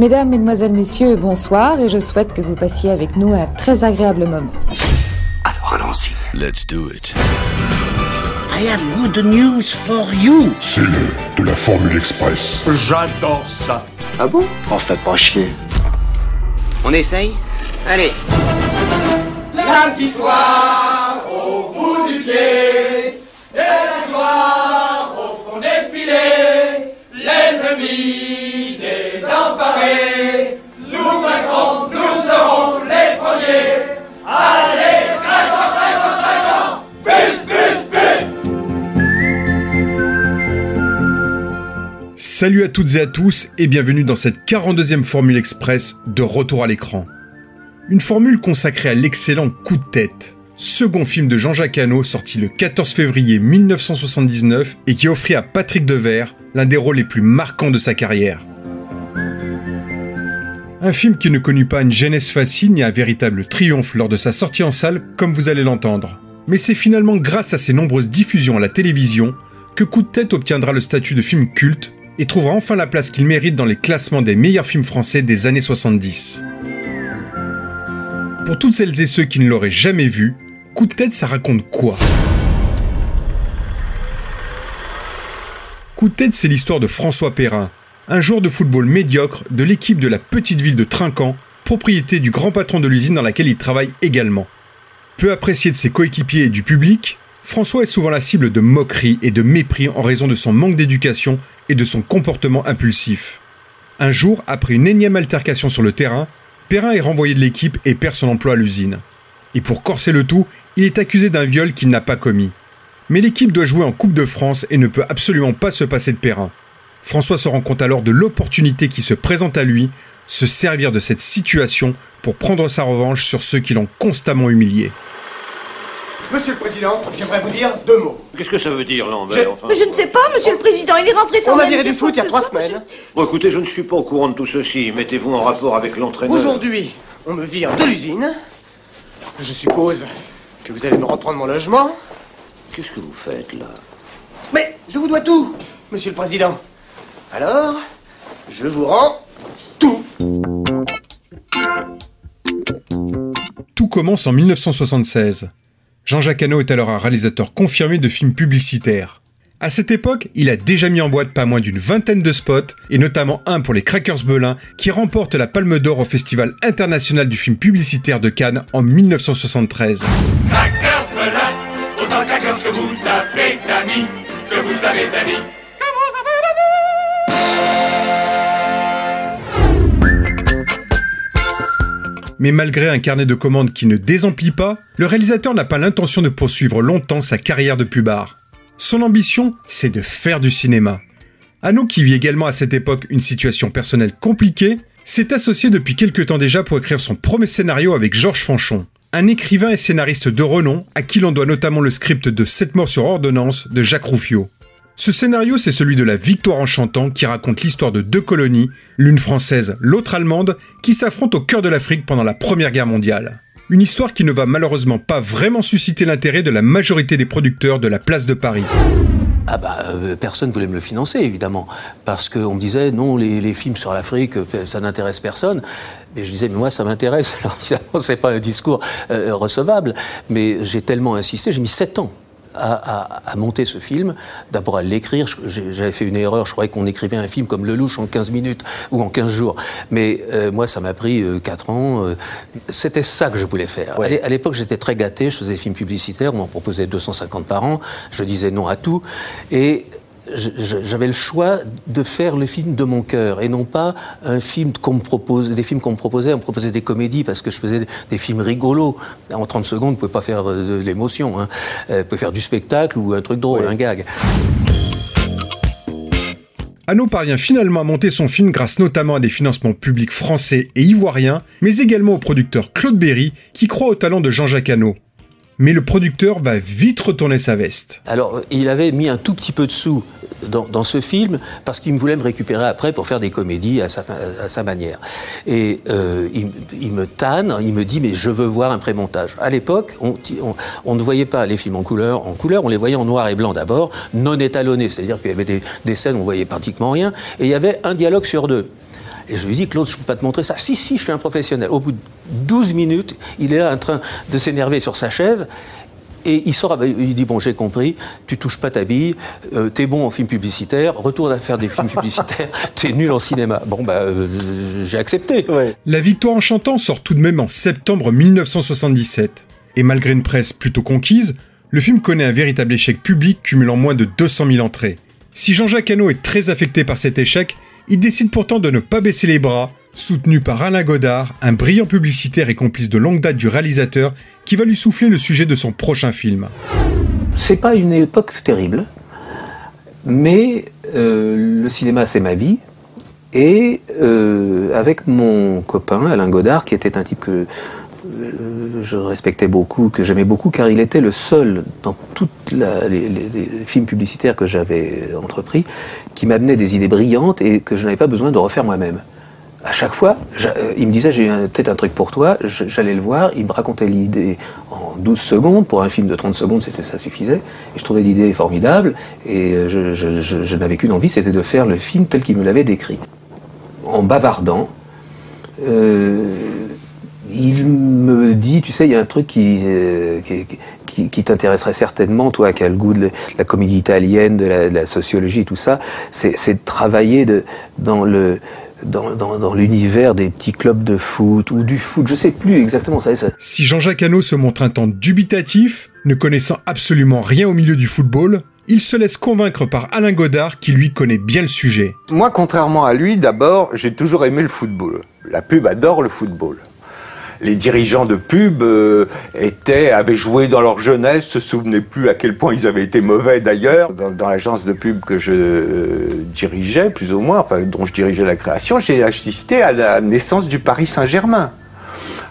Mesdames, Mesdemoiselles, Messieurs, bonsoir et je souhaite que vous passiez avec nous un très agréable moment. Alors allons-y. Let's do it. I have good news for you. C'est le de la Formule Express. J'adore ça. Ah bon? En fait pas chier. On essaye? Allez La victoire au bout du pied et la gloire au fond des filets. L'ennemi Salut à toutes et à tous et bienvenue dans cette 42e Formule Express de Retour à l'écran. Une formule consacrée à l'excellent Coup de tête, second film de Jean-Jacques Hano sorti le 14 février 1979 et qui offrit à Patrick Devers l'un des rôles les plus marquants de sa carrière. Un film qui ne connut pas une genèse facile ni un véritable triomphe lors de sa sortie en salle, comme vous allez l'entendre. Mais c'est finalement grâce à ses nombreuses diffusions à la télévision que Coup de tête obtiendra le statut de film culte et trouvera enfin la place qu'il mérite dans les classements des meilleurs films français des années 70. Pour toutes celles et ceux qui ne l'auraient jamais vu, Coup de tête, ça raconte quoi? Coup de tête, c'est l'histoire de François Perrin, un joueur de football médiocre de l'équipe de la petite ville de Trinquant, propriété du grand patron de l'usine dans laquelle il travaille également. Peu apprécié de ses coéquipiers et du public, François est souvent la cible de moqueries et de mépris en raison de son manque d'éducation et de son comportement impulsif. Un jour, après une énième altercation sur le terrain, Perrin est renvoyé de l'équipe et perd son emploi à l'usine. Et pour corser le tout, il est accusé d'un viol qu'il n'a pas commis. Mais l'équipe doit jouer en Coupe de France et ne peut absolument pas se passer de Perrin. François se rend compte alors de l'opportunité qui se présente à lui, se servir de cette situation pour prendre sa revanche sur ceux qui l'ont constamment humilié. Monsieur le Président, j'aimerais vous dire deux mots. Qu'est-ce que ça veut dire, Je- Lambert enfin Mais je ne sais pas, monsieur le président, il est rentré sans On m'a même viré du foot il y a trois semaines. Bon, écoutez, je ne suis pas au courant de tout ceci. Mettez-vous en rapport avec l'entraîneur. Aujourd'hui, on me vire de l'usine. Je suppose que vous allez me reprendre mon logement. Qu'est-ce que vous faites, là? Mais je vous dois tout, Monsieur le Président. Alors, je vous rends tout. Tout commence en 1976. Jean-Jacques Hano est alors un réalisateur confirmé de films publicitaires. À cette époque, il a déjà mis en boîte pas moins d'une vingtaine de spots, et notamment un pour les Crackers Belin, qui remporte la Palme d'Or au Festival international du film publicitaire de Cannes en 1973. Crackers Belin, Mais malgré un carnet de commandes qui ne désemplit pas, le réalisateur n'a pas l'intention de poursuivre longtemps sa carrière de pubard. Son ambition, c'est de faire du cinéma. Hano, qui vit également à cette époque une situation personnelle compliquée, s'est associé depuis quelque temps déjà pour écrire son premier scénario avec Georges Fanchon, un écrivain et scénariste de renom à qui l'on doit notamment le script de Sept morts sur ordonnance de Jacques Rouffio. Ce scénario, c'est celui de la Victoire en chantant qui raconte l'histoire de deux colonies, l'une française, l'autre allemande, qui s'affrontent au cœur de l'Afrique pendant la Première Guerre mondiale. Une histoire qui ne va malheureusement pas vraiment susciter l'intérêt de la majorité des producteurs de la place de Paris. Ah bah euh, personne voulait me le financer évidemment parce qu'on me disait non les, films sur l'Afrique euh, ça n'intéresse personne mais je disais mais moi ça m'intéresse alors évidemment c'est pas un discours euh, recevable mais j'ai tellement insisté j'ai mis sept ans à, à- à monter ce film, d'abord à l'écrire. J'avais fait une erreur, je croyais qu'on écrivait un film comme Lelouch en 15 minutes ou en 15 jours. Mais euh, moi, ça m'a pris euh, 4 ans. euh, C'était ça que je voulais faire. À l'é- À l'époque, j'étais très gâté, je faisais des films publicitaires, on m'en proposait 250 par an, je disais non à tout. Et j'avais le choix de faire le film de mon cœur et non pas un film qu'on me propose, des films qu'on me proposait. On me proposait des comédies parce que je faisais des films rigolos. En 30 secondes, vous pouvez pas faire euh, de l'émotion. Hein. Euh, Vous pouvez faire du spectacle ou un truc drôle, un gag. Hano parvient finalement à monter son film grâce notamment à des financements publics français et ivoiriens, mais également au producteur Claude Berry, qui croit au talent de Jean-Jacques Hano. Mais le producteur va vite retourner sa veste. Alors, il avait mis un tout petit peu de sous dans, ce film parce qu'il voulait me récupérer après pour faire des comédies à sa, manière. Et euh, il, me tanne, il me dit mais je veux voir un prémontage. À l'époque, on ne voyait pas les films en couleur. En couleur, on les voyait en noir et blanc d'abord, non étalonnés, c'est-à-dire qu'il y avait des, des scènes où on voyait pratiquement rien, et il y avait un dialogue sur deux. Et je lui dis, Claude, je ne peux pas te montrer ça. Si, si, je suis un professionnel. Au bout de 12 minutes, il est là en train de s'énerver sur sa chaise. Et il sort, il dit bon j'ai compris, tu touches pas ta bille, euh, t'es bon en film publicitaire, retourne à faire des films publicitaires, t'es nul en cinéma. Bon bah euh, j'ai accepté. La victoire en chantant sort tout de même en septembre 1977. Et malgré une presse plutôt conquise, le film connaît un véritable échec public cumulant moins de 200 000 entrées. Si Jean-Jacques Hano est très affecté par cet échec, il décide pourtant de ne pas baisser les bras soutenu par Alain Godard, un brillant publicitaire et complice de longue date du réalisateur, qui va lui souffler le sujet de son prochain film. C'est pas une époque terrible, mais euh, le cinéma c'est ma vie. Et euh, avec mon copain Alain Godard, qui était un type que euh, je respectais beaucoup, que j'aimais beaucoup, car il était le seul dans tous les, films publicitaires que j'avais entrepris qui m'amenait des idées brillantes et que je n'avais pas besoin de refaire moi-même. À chaque fois, euh, il me disait j'ai peut-être un truc pour toi, j'allais le voir, il me racontait l'idée en 12 secondes, pour un film de 30 secondes ça suffisait, et je trouvais l'idée formidable, et euh, je, n'avais qu'une envie, c'était de faire le film tel qu'il me l'avait décrit. En bavardant, euh, il me dit, tu sais, il y a un truc qui, t'intéresserait certainement, toi qui as le goût de la comédie italienne, de la, de la sociologie, tout ça, c'est de travailler de, dans le dans, l'univers des petits clubs de foot ou du foot, je sais plus exactement ça. ça. Si Jean-Jacques Hano se montre un temps dubitatif, ne connaissant absolument rien au milieu du football, il se laisse convaincre par Alain Godard qui lui connaît bien le sujet. Moi, contrairement à lui, d'abord, j'ai toujours aimé le football. La pub adore le football les dirigeants de pub euh, étaient, avaient joué dans leur jeunesse, se souvenaient plus à quel point ils avaient été mauvais d'ailleurs. Dans, l'agence de pub que je euh, dirigeais, plus ou moins, enfin dont je dirigeais la création, j'ai assisté à la naissance du Paris Saint-Germain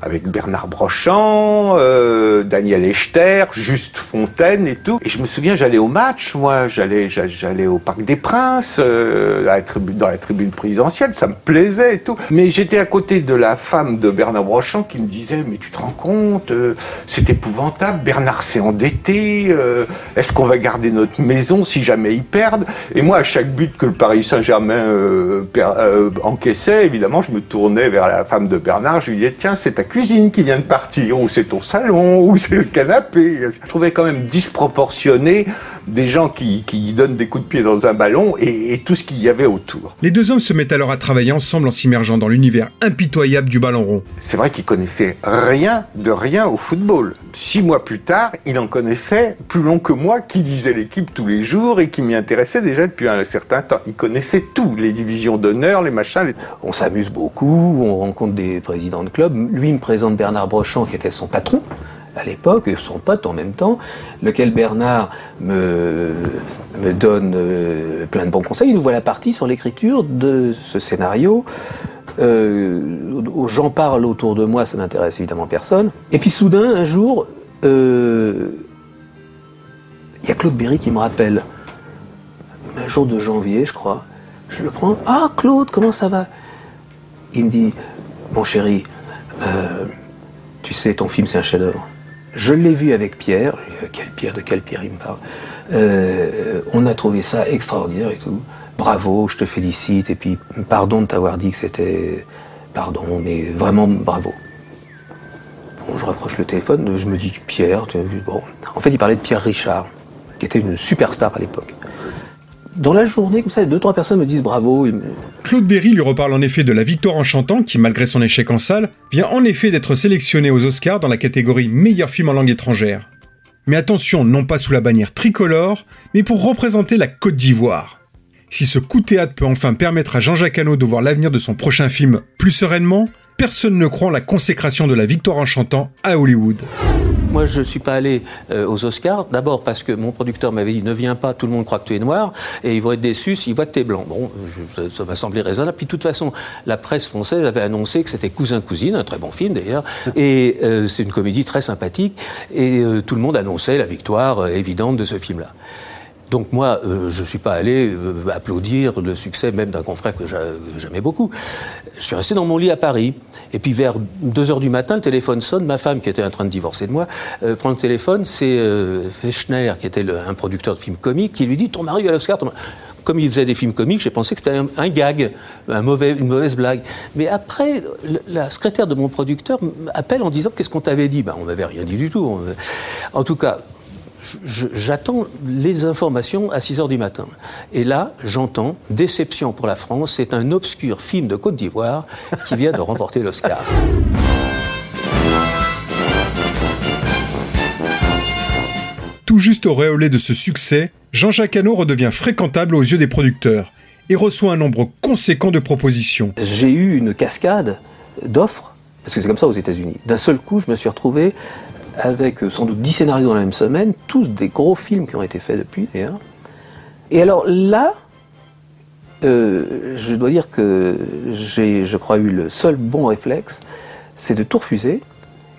avec Bernard Brochant, euh, Daniel Echter, Juste Fontaine et tout. Et je me souviens, j'allais au match, moi, j'allais, j'allais au Parc des Princes, euh, à dans la tribune présidentielle, ça me plaisait et tout. Mais j'étais à côté de la femme de Bernard Brochant qui me disait, mais tu te rends compte, euh, c'est épouvantable, Bernard s'est endetté, euh, est-ce qu'on va garder notre maison si jamais ils perdent Et moi, à chaque but que le Paris Saint-Germain euh, encaissait, évidemment, je me tournais vers la femme de Bernard, je lui disais, tiens, c'est ta cuisine qui vient de partir, ou c'est ton salon, ou c'est le canapé. Je trouvais quand même disproportionné des gens qui, donnent des coups de pied dans un ballon et, tout ce qu'il y avait autour. Les deux hommes se mettent alors à travailler ensemble en s'immergeant dans l'univers impitoyable du ballon rond. C'est vrai qu'ils connaissaient rien de rien au football. Six mois plus tard, il en connaissait plus long que moi, qui lisait l'équipe tous les jours et qui m'y intéressait déjà depuis un certain temps. Il connaissait tout, les divisions d'honneur, les machins. On s'amuse beaucoup, on rencontre des présidents de clubs. Lui me présente Bernard Brochant, qui était son patron à l'époque, et son pote en même temps, lequel Bernard me, me donne euh, plein de bons conseils. Il nous voit la partie sur l'écriture de ce scénario. Euh, J'en parle autour de moi, ça n'intéresse évidemment personne. Et puis soudain, un jour, euh, il y a Claude Berry qui me rappelle, un jour de janvier, je crois. Je le prends. Ah, Claude, comment ça va? Il me dit, mon chéri, euh, tu sais, ton film, c'est un chef-d'œuvre. Je l'ai vu avec Pierre. Quel Pierre De quel Pierre il me parle euh, On a trouvé ça extraordinaire et tout. Bravo, je te félicite. Et puis, pardon de t'avoir dit que c'était. Pardon, mais vraiment bravo. Bon, je rapproche le téléphone, je me dis Pierre. Bon. En fait, il parlait de Pierre Richard, qui était une superstar à l'époque dans la journée, comme ça, deux, trois personnes me disent bravo. Claude Berry lui reparle en effet de la victoire en chantant, qui, malgré son échec en salle, vient en effet d'être sélectionné aux Oscars dans la catégorie meilleur film en langue étrangère. Mais attention, non pas sous la bannière tricolore, mais pour représenter la Côte d'Ivoire. Si ce coup de théâtre peut enfin permettre à Jean-Jacques Hano de voir l'avenir de son prochain film plus sereinement, personne ne croit en la consécration de la victoire en chantant à Hollywood. Moi, je ne suis pas allé euh, aux Oscars. D'abord parce que mon producteur m'avait dit ne viens pas, tout le monde croit que tu es noir et ils vont être déçus s'ils voient que tu es blanc. Bon, ça m'a semblé raisonnable. Puis de toute façon, la presse française avait annoncé que c'était Cousin Cousine, un très bon film d'ailleurs, et euh, c'est une comédie très sympathique et euh, tout le monde annonçait la victoire évidente de ce film-là. Donc moi, euh, je ne suis pas allé euh, applaudir le succès même d'un confrère que j'aimais beaucoup. Je suis resté dans mon lit à Paris. Et puis vers 2 heures du matin, le téléphone sonne. Ma femme, qui était en train de divorcer de moi, euh, prend le téléphone. C'est Fechner, qui était un producteur de films comiques, qui lui dit Ton mari à l'Oscar. Comme il faisait des films comiques, j'ai pensé que c'était un, gag, une mauvaise blague. Mais après, la secrétaire de mon producteur appelle en disant Qu'est-ce qu'on t'avait dit? Ben, On m'avait rien dit du tout. En tout cas, j'attends les informations à 6 heures du matin. Et là, j'entends Déception pour la France, c'est un obscur film de Côte d'Ivoire qui vient de remporter l'Oscar. Tout juste auréolé de ce succès, Jean-Jacques Hano redevient fréquentable aux yeux des producteurs et reçoit un nombre conséquent de propositions. J'ai eu une cascade d'offres, parce que c'est comme ça aux États-Unis. D'un seul coup, je me suis retrouvé avec euh, sans doute 10 scénarios dans la même semaine, tous des gros films qui ont été faits depuis d'ailleurs. Et alors là, euh, je dois dire que j'ai, je crois, eu le seul bon réflexe, c'est de tout refuser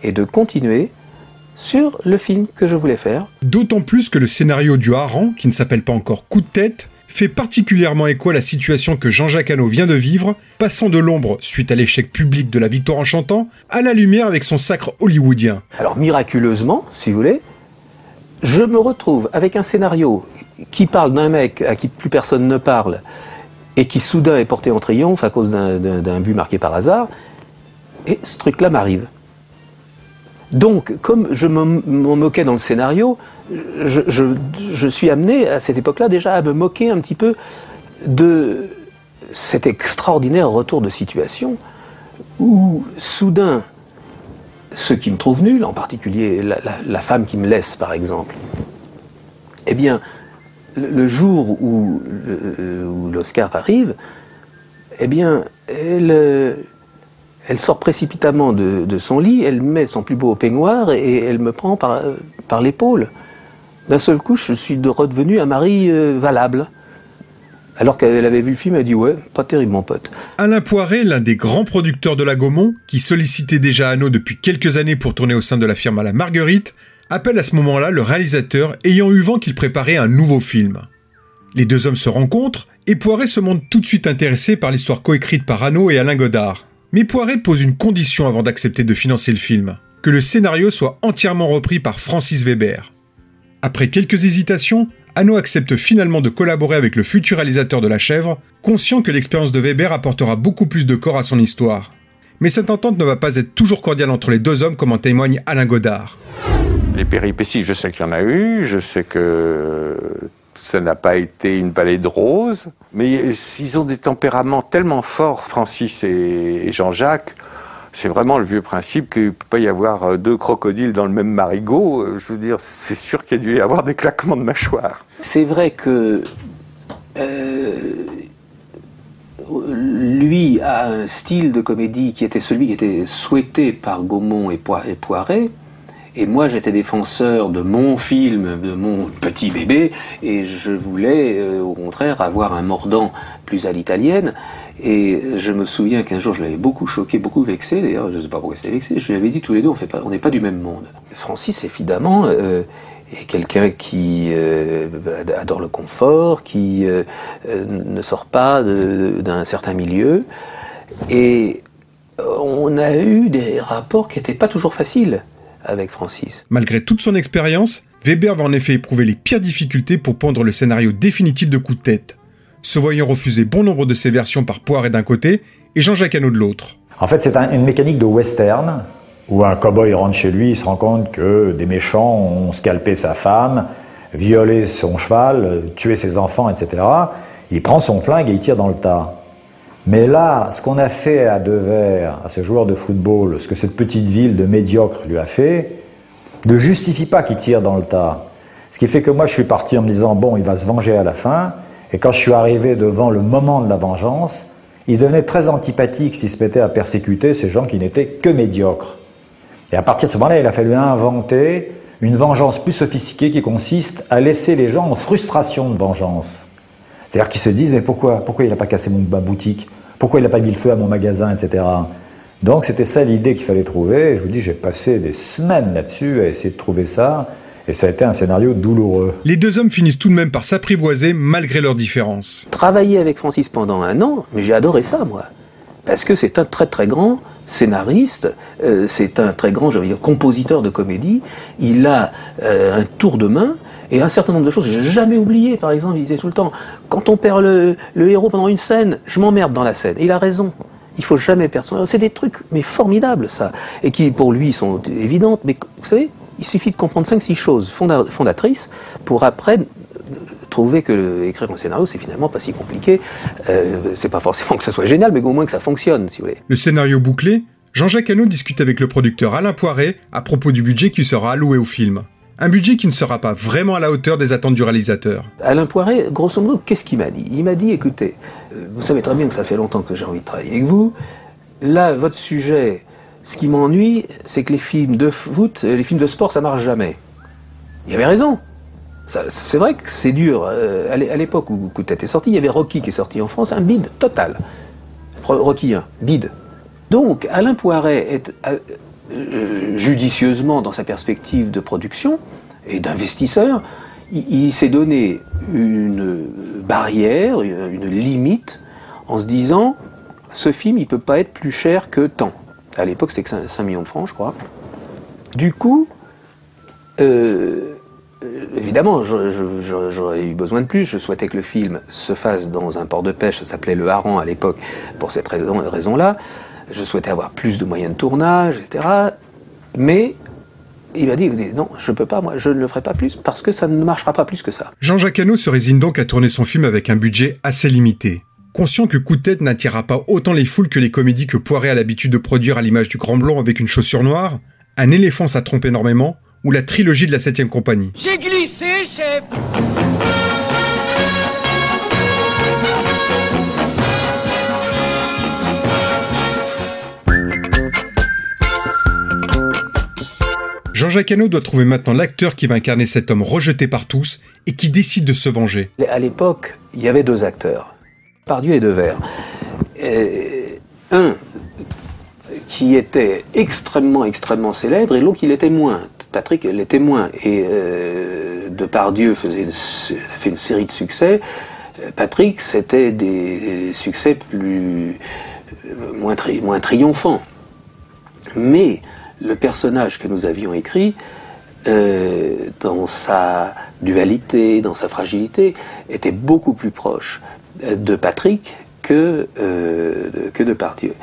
et de continuer sur le film que je voulais faire. D'autant plus que le scénario du Haran, qui ne s'appelle pas encore Coup de tête, fait particulièrement écho à la situation que Jean-Jacques Hano vient de vivre, passant de l'ombre, suite à l'échec public de la victoire en chantant, à la lumière avec son sacre hollywoodien. Alors miraculeusement, si vous voulez, je me retrouve avec un scénario qui parle d'un mec à qui plus personne ne parle, et qui soudain est porté en triomphe à cause d'un but marqué par hasard, et ce truc-là m'arrive. Donc, comme je m'en moquais dans le scénario, je, suis amené à cette époque-là déjà à me moquer un petit peu de cet extraordinaire retour de situation où soudain, ceux qui me trouvent nul, en particulier la, femme qui me laisse par exemple, eh bien, le, jour où, où l'Oscar arrive, eh bien, elle elle sort précipitamment de, son lit, elle met son plus beau peignoir et elle me prend par, l'épaule. D'un seul coup, je suis redevenu un mari euh, valable. Alors qu'elle avait vu le film, elle dit Ouais, pas terrible, mon pote. Alain Poiret, l'un des grands producteurs de la Gaumont, qui sollicitait déjà Anneau depuis quelques années pour tourner au sein de la firme à la Marguerite, appelle à ce moment-là le réalisateur ayant eu vent qu'il préparait un nouveau film. Les deux hommes se rencontrent et Poiret se montre tout de suite intéressé par l'histoire coécrite par Anneau et Alain Godard. Mais Poiret pose une condition avant d'accepter de financer le film, que le scénario soit entièrement repris par Francis Weber. Après quelques hésitations, Hanno accepte finalement de collaborer avec le futur réalisateur de La Chèvre, conscient que l'expérience de Weber apportera beaucoup plus de corps à son histoire. Mais cette entente ne va pas être toujours cordiale entre les deux hommes comme en témoigne Alain Godard. Les péripéties, je sais qu'il y en a eu, je sais que ça n'a pas été une vallée de roses, mais ils ont des tempéraments tellement forts, Francis et Jean-Jacques. C'est vraiment le vieux principe qu'il ne peut pas y avoir euh, deux crocodiles dans le même marigot. Euh, je veux dire, c'est sûr qu'il y a dû y avoir des claquements de mâchoire. C'est vrai que euh, lui a un style de comédie qui était celui qui était souhaité par Gaumont et Poiret. Et moi, j'étais défenseur de mon film, de mon petit bébé, et je voulais, euh, au contraire, avoir un mordant plus à l'italienne. Et je me souviens qu'un jour, je l'avais beaucoup choqué, beaucoup vexé. D'ailleurs, je ne sais pas pourquoi c'était vexé. Je lui avais dit tous les deux, on n'est pas du même monde. Francis, évidemment, euh, est quelqu'un qui euh, adore le confort, qui ne sort pas d'un certain milieu. Et on a eu des rapports qui n'étaient pas toujours faciles avec Francis. Malgré toute son expérience, Weber va en effet éprouver les pires difficultés pour pondre le scénario définitif de Coup de tête, se voyant refuser bon nombre de ses versions par Poiret d'un côté et Jean-Jacques Hano de l'autre. En fait, c'est une mécanique de western où un cow-boy rentre chez lui, il se rend compte que des méchants ont scalpé sa femme, violé son cheval, tué ses enfants, etc. Il prend son flingue et il tire dans le tas. Mais là, ce qu'on a fait à Devers, à ce joueur de football, ce que cette petite ville de médiocre lui a fait, ne justifie pas qu'il tire dans le tas. Ce qui fait que moi, je suis parti en me disant, bon, il va se venger à la fin. Et quand je suis arrivé devant le moment de la vengeance, il devenait très antipathique s'il se mettait à persécuter ces gens qui n'étaient que médiocres. Et à partir de ce moment-là, il a fallu inventer une vengeance plus sophistiquée qui consiste à laisser les gens en frustration de vengeance. C'est-à-dire qu'ils se disent, mais pourquoi, pourquoi il n'a pas cassé mon, ma boutique? Pourquoi il n'a pas mis le feu à mon magasin, etc. Donc c'était ça l'idée qu'il fallait trouver. je vous dis, j'ai passé des semaines là-dessus à essayer de trouver ça. Et ça a été un scénario douloureux. Les deux hommes finissent tout de même par s'apprivoiser malgré leurs différences. Travailler avec Francis pendant un an, mais j'ai adoré ça, moi. Parce que c'est un très très grand scénariste, euh, c'est un très grand, dire, compositeur de comédie. Il a euh, un tour de main et un certain nombre de choses j'ai jamais oublié. Par exemple, il disait tout le temps quand on perd le, le héros pendant une scène, je m'emmerde dans la scène. Et il a raison. Il faut jamais perdre son héros. C'est des trucs mais formidables ça, et qui pour lui sont évidentes. Mais vous savez, il suffit de comprendre 5-6 choses fondatrices pour après trouver que écrire un scénario, c'est finalement pas si compliqué. Euh, c'est pas forcément que ce soit génial, mais au moins que ça fonctionne, si vous voulez. Le scénario bouclé, Jean-Jacques Hano discute avec le producteur Alain Poiret à propos du budget qui sera alloué au film. Un budget qui ne sera pas vraiment à la hauteur des attentes du réalisateur. Alain Poiret, grosso modo, qu'est-ce qu'il m'a dit? Il m'a dit, écoutez, euh, vous savez très bien que ça fait longtemps que j'ai envie de travailler avec vous. Là, votre sujet, ce qui m'ennuie, c'est que les films de foot, euh, les films de sport, ça marche jamais. Il avait raison. C'est vrai que c'est dur. Euh, à l'époque où Coup de tête est sorti, il y avait Rocky qui est sorti en France, un bide total. Rocky 1, bide. Donc Alain Poiret est euh, judicieusement dans sa perspective de production et d'investisseur, il, s'est donné une barrière, une limite, en se disant ce film il peut pas être plus cher que tant. À l'époque c'était que 5, millions de francs, je crois. Du coup, euh, évidemment, j'aurais eu besoin de plus. Je souhaitais que le film se fasse dans un port de pêche, ça s'appelait le Hareng à l'époque, pour cette raison-là. Je souhaitais avoir plus de moyens de tournage, etc. Mais il m'a dit non, je ne peux pas, moi, je ne le ferai pas plus parce que ça ne marchera pas plus que ça. Jean-Jacques Hano se résigne donc à tourner son film avec un budget assez limité. Conscient que Coup de tête n'attirera pas autant les foules que les comédies que Poiret a l'habitude de produire à l'image du Grand Blond avec une chaussure noire, un éléphant ça trompe énormément, ou la trilogie de la 7 compagnie. J'ai glissé, chef Jean-Jacques Hano doit trouver maintenant l'acteur qui va incarner cet homme rejeté par tous et qui décide de se venger. À l'époque, il y avait deux acteurs, Pardieu et Devers. un qui était extrêmement, extrêmement célèbre et l'autre qui l'était moins. Patrick l'était moins. Et euh, Depardieu faisait a fait une série de succès. Patrick, c'était des succès plus moins, moins triomphants. Mais le personnage que nous avions écrit, euh, dans sa dualité, dans sa fragilité, était beaucoup plus proche de Patrick que, euh, de Pardieu.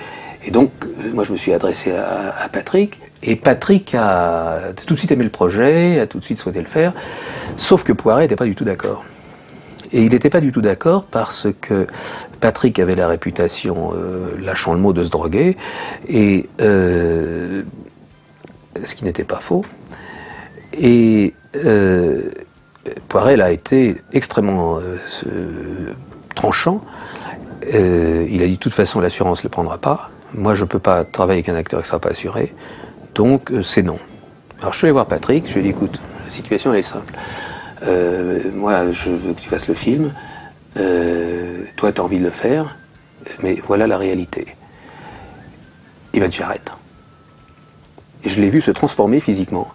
Et donc, euh, moi, je me suis adressé à, Patrick, et Patrick a tout de suite aimé le projet, a tout de suite souhaité le faire, sauf que Poiret n'était pas du tout d'accord. Et il n'était pas du tout d'accord parce que Patrick avait la réputation, lâchant le mot, de se droguer, et ce qui n'était pas faux. Et euh, Poirel a été extrêmement euh, tranchant. Euh, il a dit de toute façon l'assurance ne le prendra pas. Moi je ne peux pas travailler avec un acteur qui ne sera pas assuré. Donc c'est non. Alors je suis allé voir Patrick, je lui ai dit écoute, la situation elle est simple. moi je veux que tu fasses le film. toi tu as envie de le faire. Mais voilà la réalité. Il m'a dit j'arrête. Je l'ai vu se transformer physiquement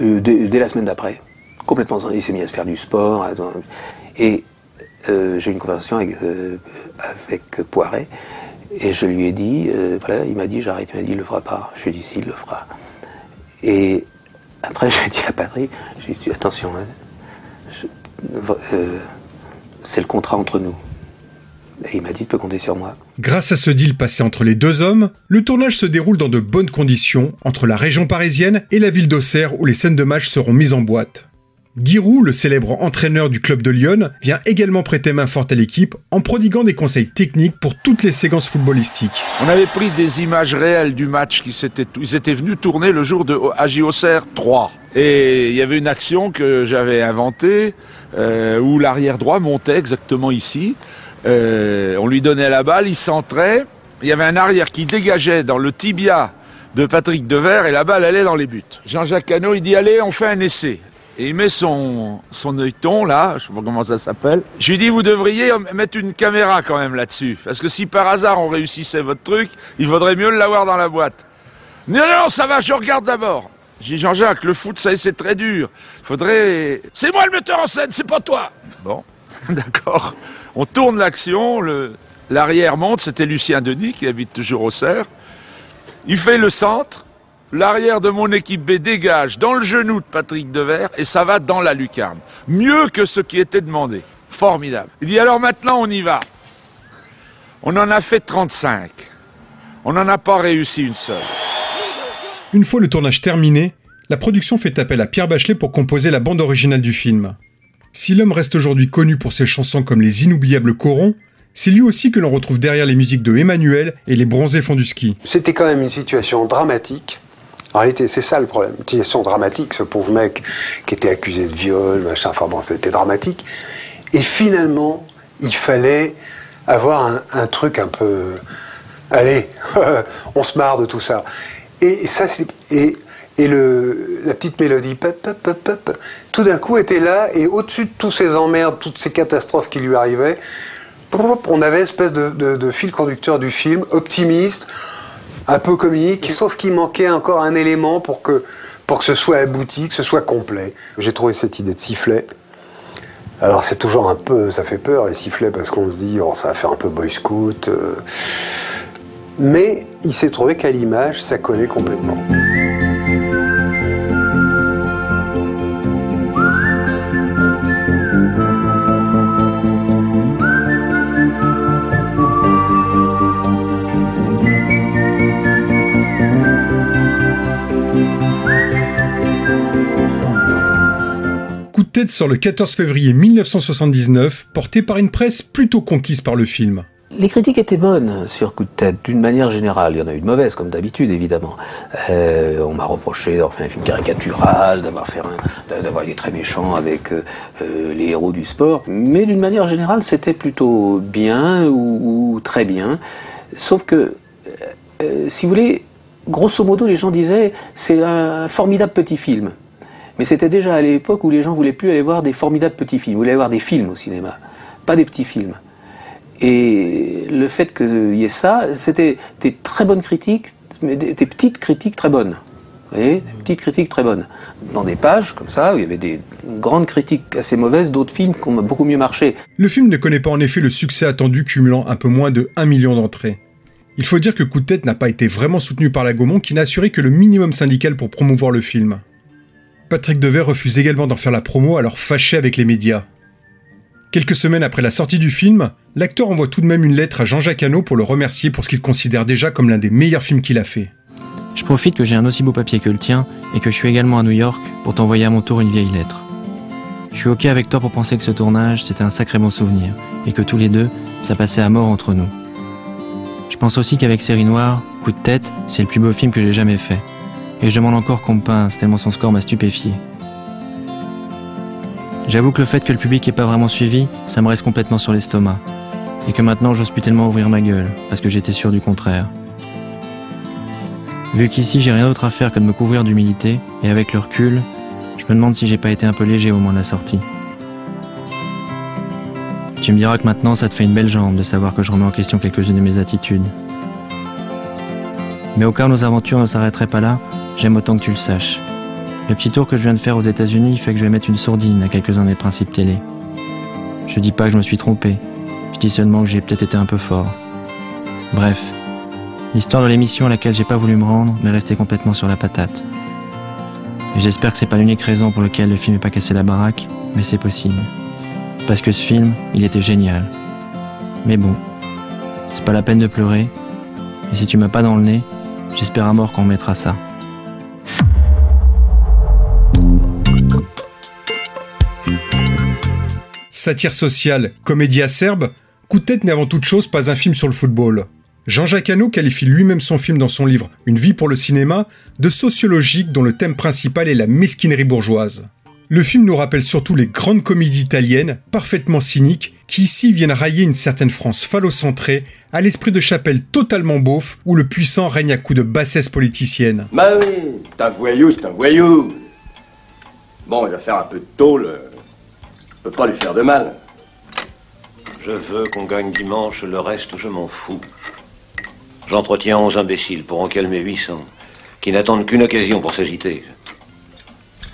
euh, dès, la semaine d'après. Complètement. Il s'est mis à se faire du sport. Et euh, j'ai eu une conversation avec, euh, avec Poiret. Et je lui ai dit, voilà, il m'a dit j'arrête, il m'a dit il le fera pas. Je lui ai dit si, il le fera. Et après, j'ai dit à Patrick, attention, hein, c'est le contrat entre nous. Et il m'a dit, tu peux compter sur moi. Grâce à ce deal passé entre les deux hommes, le tournage se déroule dans de bonnes conditions entre la région parisienne et la ville d'Auxerre où les scènes de match seront mises en boîte. Giroud, le célèbre entraîneur du club de Lyon, vient également prêter main forte à l'équipe en prodiguant des conseils techniques pour toutes les séquences footballistiques. On avait pris des images réelles du match qui s'était, ils étaient venus tourner le jour de AJ Auxerre 3. Et il y avait une action que j'avais inventée euh, où l'arrière droit montait exactement ici. Euh, on lui donnait la balle, il centrait. Il y avait un arrière qui dégageait dans le tibia de Patrick Devers et la balle allait dans les buts. Jean-Jacques Cano, il dit allez, on fait un essai. Et il met son, son œilleton là, je sais pas comment ça s'appelle. Je lui dis vous devriez mettre une caméra quand même là-dessus. Parce que si par hasard on réussissait votre truc, il vaudrait mieux l'avoir dans la boîte. Non, non, ça va, je regarde d'abord. J'ai Jean-Jacques, le foot, ça c'est très dur. Faudrait. C'est moi le metteur en scène, c'est pas toi. Bon, d'accord. On tourne l'action, l'arrière monte, c'était Lucien Denis qui habite toujours au Cerf. Il fait le centre, l'arrière de mon équipe B dégage dans le genou de Patrick Devers et ça va dans la lucarne. Mieux que ce qui était demandé. Formidable. Il dit alors maintenant on y va. On en a fait 35. On n'en a pas réussi une seule. Une fois le tournage terminé, la production fait appel à Pierre Bachelet pour composer la bande originale du film. Si l'homme reste aujourd'hui connu pour ses chansons comme les inoubliables corons, c'est lui aussi que l'on retrouve derrière les musiques de Emmanuel et les bronzés font du ski. C'était quand même une situation dramatique. En réalité, c'est ça le problème. Une situation dramatique, ce pauvre mec qui était accusé de viol, machin, enfin bon, c'était dramatique. Et finalement, il fallait avoir un, truc un peu. Allez, on se marre de tout ça. Et ça, c'est. Et le, la petite mélodie, pop, pop, pop, pop, tout d'un coup était là, et au-dessus de tous ces emmerdes, toutes ces catastrophes qui lui arrivaient, on avait une espèce de, de, de fil conducteur du film, optimiste, un peu comique, sauf qu'il manquait encore un élément pour que, pour que ce soit abouti, que ce soit complet. J'ai trouvé cette idée de sifflet. Alors c'est toujours un peu, ça fait peur les sifflets parce qu'on se dit, oh, ça va faire un peu boy scout. euh. Mais il s'est trouvé qu'à l'image, ça collait complètement. Tête sort le 14 février 1979, porté par une presse plutôt conquise par le film. Les critiques étaient bonnes sur Coup de tête, d'une manière générale. Il y en a eu de mauvaises, comme d'habitude, évidemment. Euh, on m'a reproché d'avoir fait un film caricatural, d'avoir été très méchant avec euh, euh, les héros du sport. Mais d'une manière générale, c'était plutôt bien ou, très bien. Sauf que, si vous voulez, grosso modo, les gens disaient c'est un formidable petit film. Mais c'était déjà à l'époque où les gens voulaient plus aller voir des formidables petits films, ils voulaient aller voir des films au cinéma, pas des petits films. Et le fait qu'il y ait ça, c'était des très bonnes critiques, mais des, des petites critiques très bonnes. Vous voyez Des petites critiques très bonnes. Dans des pages comme ça, où il y avait des grandes critiques assez mauvaises, d'autres films qui ont beaucoup mieux marché. Le film ne connaît pas en effet le succès attendu cumulant un peu moins de 1 million d'entrées. Il faut dire que Coup de tête n'a pas été vraiment soutenu par la Gaumont qui n'a assuré que le minimum syndical pour promouvoir le film. Patrick Devers refuse également d'en faire la promo alors fâché avec les médias. Quelques semaines après la sortie du film, l'acteur envoie tout de même une lettre à Jean-Jacques Hano pour le remercier pour ce qu'il considère déjà comme l'un des meilleurs films qu'il a fait. Je profite que j'ai un aussi beau papier que le tien et que je suis également à New York pour t'envoyer à mon tour une vieille lettre. Je suis ok avec toi pour penser que ce tournage c'était un sacré bon souvenir et que tous les deux ça passait à mort entre nous. Je pense aussi qu'avec Série Noire, Coup de tête, c'est le plus beau film que j'ai jamais fait. Et je demande encore qu'on me pince tellement son score m'a stupéfié. J'avoue que le fait que le public ait pas vraiment suivi, ça me reste complètement sur l'estomac. Et que maintenant j'ose plus tellement ouvrir ma gueule, parce que j'étais sûr du contraire. Vu qu'ici j'ai rien d'autre à faire que de me couvrir d'humilité, et avec le recul, je me demande si j'ai pas été un peu léger au moment de la sortie. Tu me diras que maintenant ça te fait une belle jambe de savoir que je remets en question quelques-unes de mes attitudes. Mais au cas où nos aventures ne s'arrêteraient pas là, j'aime autant que tu le saches. Le petit tour que je viens de faire aux États-Unis fait que je vais mettre une sourdine à quelques-uns des principes télé. Je dis pas que je me suis trompé, je dis seulement que j'ai peut-être été un peu fort. Bref, l'histoire de l'émission à laquelle j'ai pas voulu me rendre m'est restée complètement sur la patate. Et j'espère que c'est pas l'unique raison pour laquelle le film n'est pas cassé la baraque, mais c'est possible. Parce que ce film, il était génial. Mais bon, c'est pas la peine de pleurer. Et si tu m'as pas dans le nez, j'espère à mort qu'on mettra ça. Satire sociale, comédie acerbe, Coup de tête n'est avant toute chose pas un film sur le football. Jean-Jacques Hano qualifie lui-même son film dans son livre Une vie pour le cinéma de sociologique dont le thème principal est la mesquinerie bourgeoise. Le film nous rappelle surtout les grandes comédies italiennes, parfaitement cyniques, qui ici viennent railler une certaine France phallocentrée, à l'esprit de chapelle totalement beauf, où le puissant règne à coups de bassesse politicienne. Bah oui, voyou, voyou. Bon, il va faire un peu de tôle. Je peux pas lui faire de mal. Je veux qu'on gagne dimanche, le reste, je m'en fous. J'entretiens 11 imbéciles pour en calmer 800, qui n'attendent qu'une occasion pour s'agiter.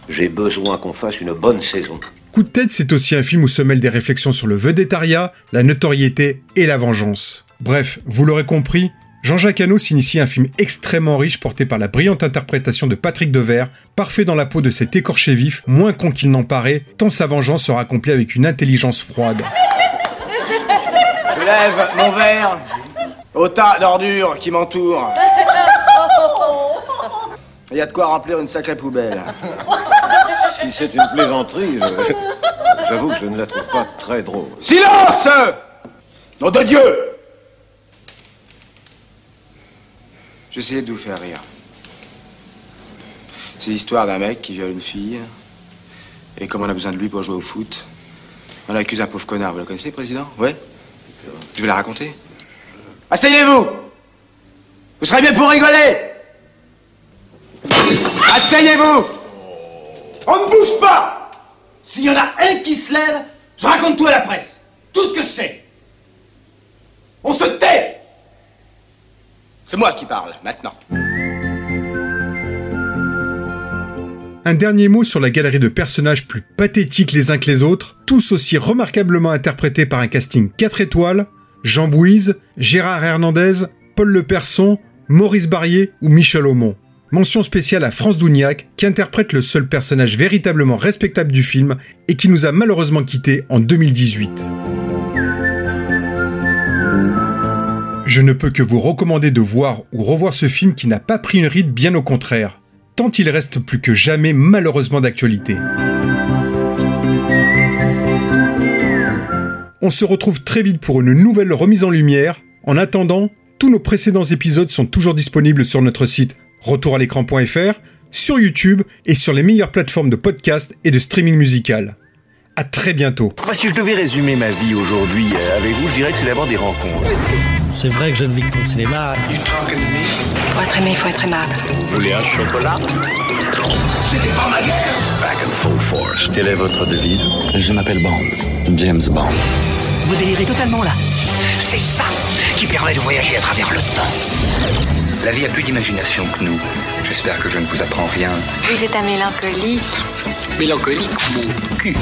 J'ai besoin qu'on fasse une bonne saison. Coup de tête, c'est aussi un film où se mêlent des réflexions sur le vedettariat, la notoriété et la vengeance. Bref, vous l'aurez compris, Jean-Jacques Hano s'initie un film extrêmement riche porté par la brillante interprétation de Patrick Devers, parfait dans la peau de cet écorché vif, moins con qu'il n'en paraît, tant sa vengeance sera accomplie avec une intelligence froide. Je lève mon verre au tas d'ordures qui m'entourent. Il y a de quoi remplir une sacrée poubelle. Si c'est une plaisanterie, j'avoue que je ne la trouve pas très drôle. Silence Nom de Dieu J'essayais de vous faire rire. C'est l'histoire d'un mec qui viole une fille. Et comme on a besoin de lui pour jouer au foot, on accuse un pauvre connard. Vous la connaissez, président? Ouais? Je vais la raconter Asseyez-vous Vous serez bien pour rigoler Asseyez-vous On ne bouge pas S'il y en a un qui se lève, je raconte tout à la presse. Tout ce que je sais. On se tait C'est moi qui parle, maintenant. Un dernier mot sur la galerie de personnages plus pathétiques les uns que les autres, tous aussi remarquablement interprétés par un casting 4 étoiles, Jean Bouise, Gérard Hernandez, Paul Le Person, Maurice Barrier ou Michel Aumont. Mention spéciale à France Dougnac, qui interprète le seul personnage véritablement respectable du film et qui nous a malheureusement quittés en 2018. Je ne peux que vous recommander de voir ou revoir ce film qui n'a pas pris une ride, bien au contraire, tant il reste plus que jamais malheureusement d'actualité. On se retrouve très vite pour une nouvelle remise en lumière. En attendant, tous nos précédents épisodes sont toujours disponibles sur notre site retouralécran.fr, sur YouTube et sur les meilleures plateformes de podcast et de streaming musical. À très bientôt. Bah, si je devais résumer ma vie aujourd'hui euh, avec vous, je dirais que c'est d'abord des rencontres. C'est vrai que je ne vis que pour le cinéma. Pour être aimé, il faut être aimable. Vous voulez un chocolat? C'était pas ma guerre Back and full force. Quelle est votre devise? Je m'appelle Bond, James Bond. Vous délirez totalement là. C'est ça qui permet de voyager à travers le temps. La vie a plus d'imagination que nous. J'espère que je ne vous apprends rien. Vous êtes un mélancolique. Mélancolique, mon cul.